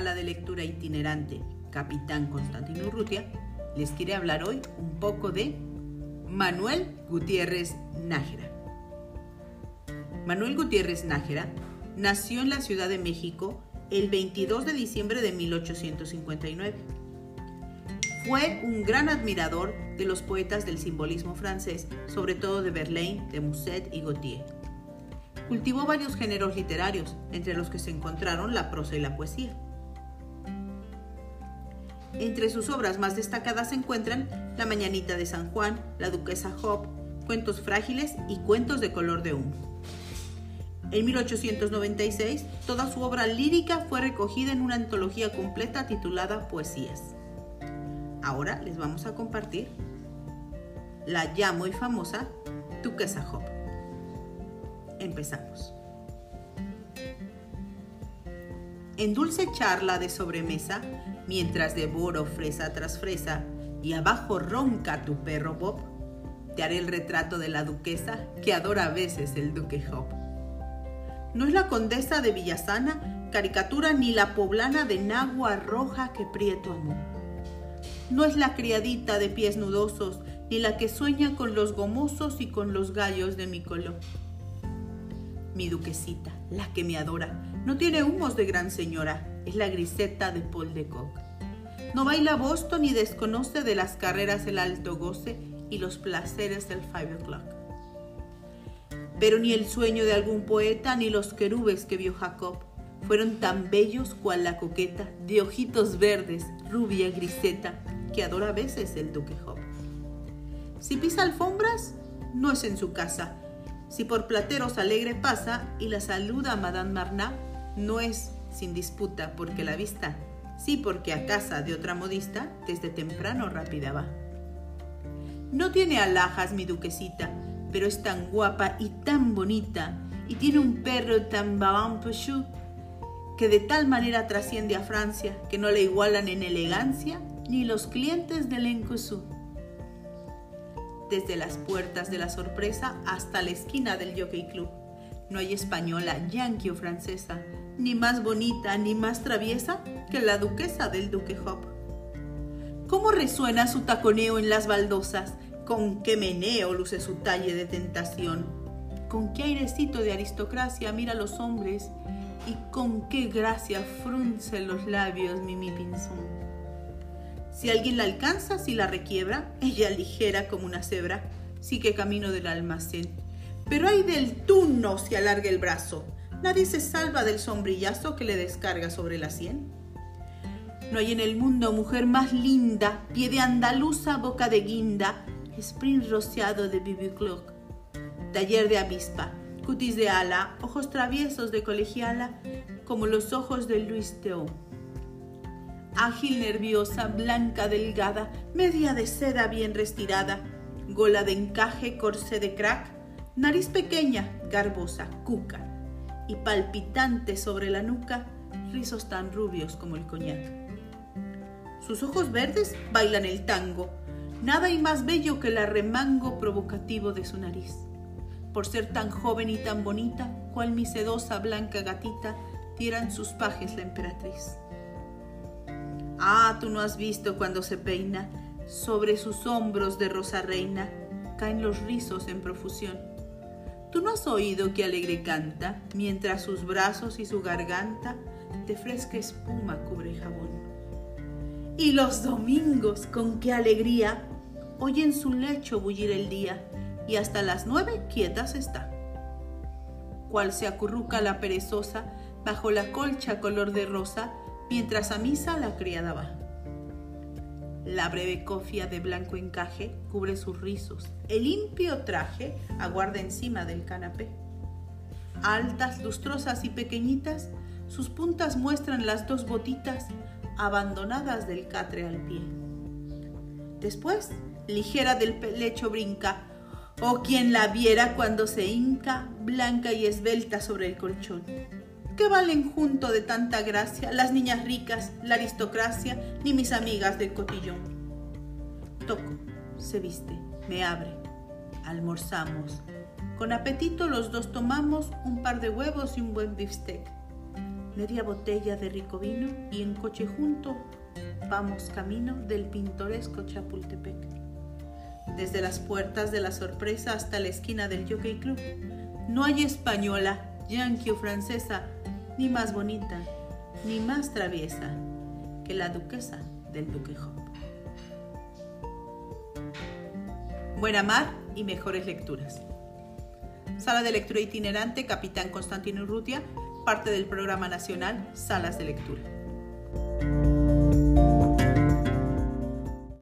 de lectura itinerante Capitán Constantino Urrutia, les quiere hablar hoy un poco de Manuel Gutiérrez Nájera. Manuel Gutiérrez Nájera nació en la Ciudad de México el 22 de diciembre de 1859. Fue un gran admirador de los poetas del simbolismo francés, sobre todo de Verlaine, de Musset y Gautier. Cultivó varios géneros literarios, entre los que se encontraron la prosa y la poesía. Entre sus obras más destacadas se encuentran La Mañanita de San Juan, La Duquesa Hop, Cuentos Frágiles y Cuentos de Color de Humo. En 1896, toda su obra lírica fue recogida en una antología completa titulada Poesías. Ahora les vamos a compartir la ya muy famosa Duquesa Hop. Empezamos. En dulce charla de sobremesa, mientras devoro fresa tras fresa y abajo ronca tu perro Bob, te haré el retrato de la duquesa que adora a veces el duque Hop. No es la condesa de Villasana, caricatura ni la poblana de Nagua Roja que Prieto amó. No es la criadita de pies nudosos, ni la que sueña con los gomosos y con los gallos de mi color. Mi duquesita, la que me adora, no tiene humos de gran señora, es la griseta de Paul de Kock. No baila Boston ni desconoce de las carreras el alto goce y los placeres del five o'clock. Pero ni el sueño de algún poeta ni los querubes que vio Jacob fueron tan bellos cual la coqueta de ojitos verdes, rubia griseta, que adora a veces el duque Job. Si pisa alfombras, no es en su casa. Si por plateros alegre pasa y la saluda a Madame Marnat, no es sin disputa porque la vista, sí porque a casa de otra modista, desde temprano rápida va. No tiene alhajas mi duquesita, pero es tan guapa y tan bonita, y tiene un perro tan baban que de tal manera trasciende a Francia que no le igualan en elegancia ni los clientes del Encosú. Desde las puertas de la sorpresa hasta la esquina del Jockey Club, no hay española, yankee o francesa, ni más bonita ni más traviesa que la duquesa del Duque Hop. ¿Cómo resuena su taconeo en las baldosas? ¿Con qué meneo luce su talle de tentación? ¿Con qué airecito de aristocracia mira a los hombres? ¿Y con qué gracia frunce los labios Mimi Pinzón? Si alguien la alcanza, si la requiebra, ella ligera como una cebra, sí que camino del almacén. Pero hay del tuno si alarga el brazo, Nadie se salva del sombrillazo que le descarga sobre la sien. No hay en el mundo mujer más linda, pie de andaluza, boca de guinda, sprint rociado de bibi clock, taller de avispa, cutis de ala, ojos traviesos de colegiala, como los ojos de Luis Teó. Ágil, nerviosa, blanca, delgada, media de seda bien restirada, gola de encaje, corsé de crack, nariz pequeña, garbosa, cuca, y palpitante sobre la nuca rizos tan rubios como el coñac. Sus ojos verdes bailan el tango, nada hay más bello que el arremango provocativo de su nariz. Por ser tan joven y tan bonita, cual mi sedosa blanca gatita, tiran sus pajes la emperatriz. Ah, tú no has visto cuando se peina, sobre sus hombros de rosa reina caen los rizos en profusión ¿Tú no has oído que alegre canta, mientras sus brazos y su garganta de fresca espuma cubre jabón? Y los domingos, con qué alegría, oyen su lecho bullir el día, y hasta las nueve quietas está. Cual se acurruca la perezosa bajo la colcha color de rosa, mientras a misa la criada va. La breve cofia de blanco encaje cubre sus rizos. El limpio traje aguarda encima del canapé. Altas, lustrosas y pequeñitas, sus puntas muestran las dos botitas abandonadas del catre al pie. Después, ligera del lecho brinca, o oh, quien la viera cuando se hinca, blanca y esbelta sobre el colchón. ¿Qué valen junto de tanta gracia las niñas ricas, la aristocracia, ni mis amigas del cotillón? Toco, se viste, me abre, almorzamos. Con apetito los dos tomamos un par de huevos y un buen beefsteak. media botella de rico vino y en coche junto vamos camino del pintoresco Chapultepec. Desde las puertas de la sorpresa hasta la esquina del Jockey Club, no hay española, yankee o francesa, ni más bonita, ni más traviesa que la duquesa del Duque Hop. Buena mar y mejores lecturas. Sala de lectura itinerante Capitán Constantino Urrutia, parte del programa nacional Salas de Lectura.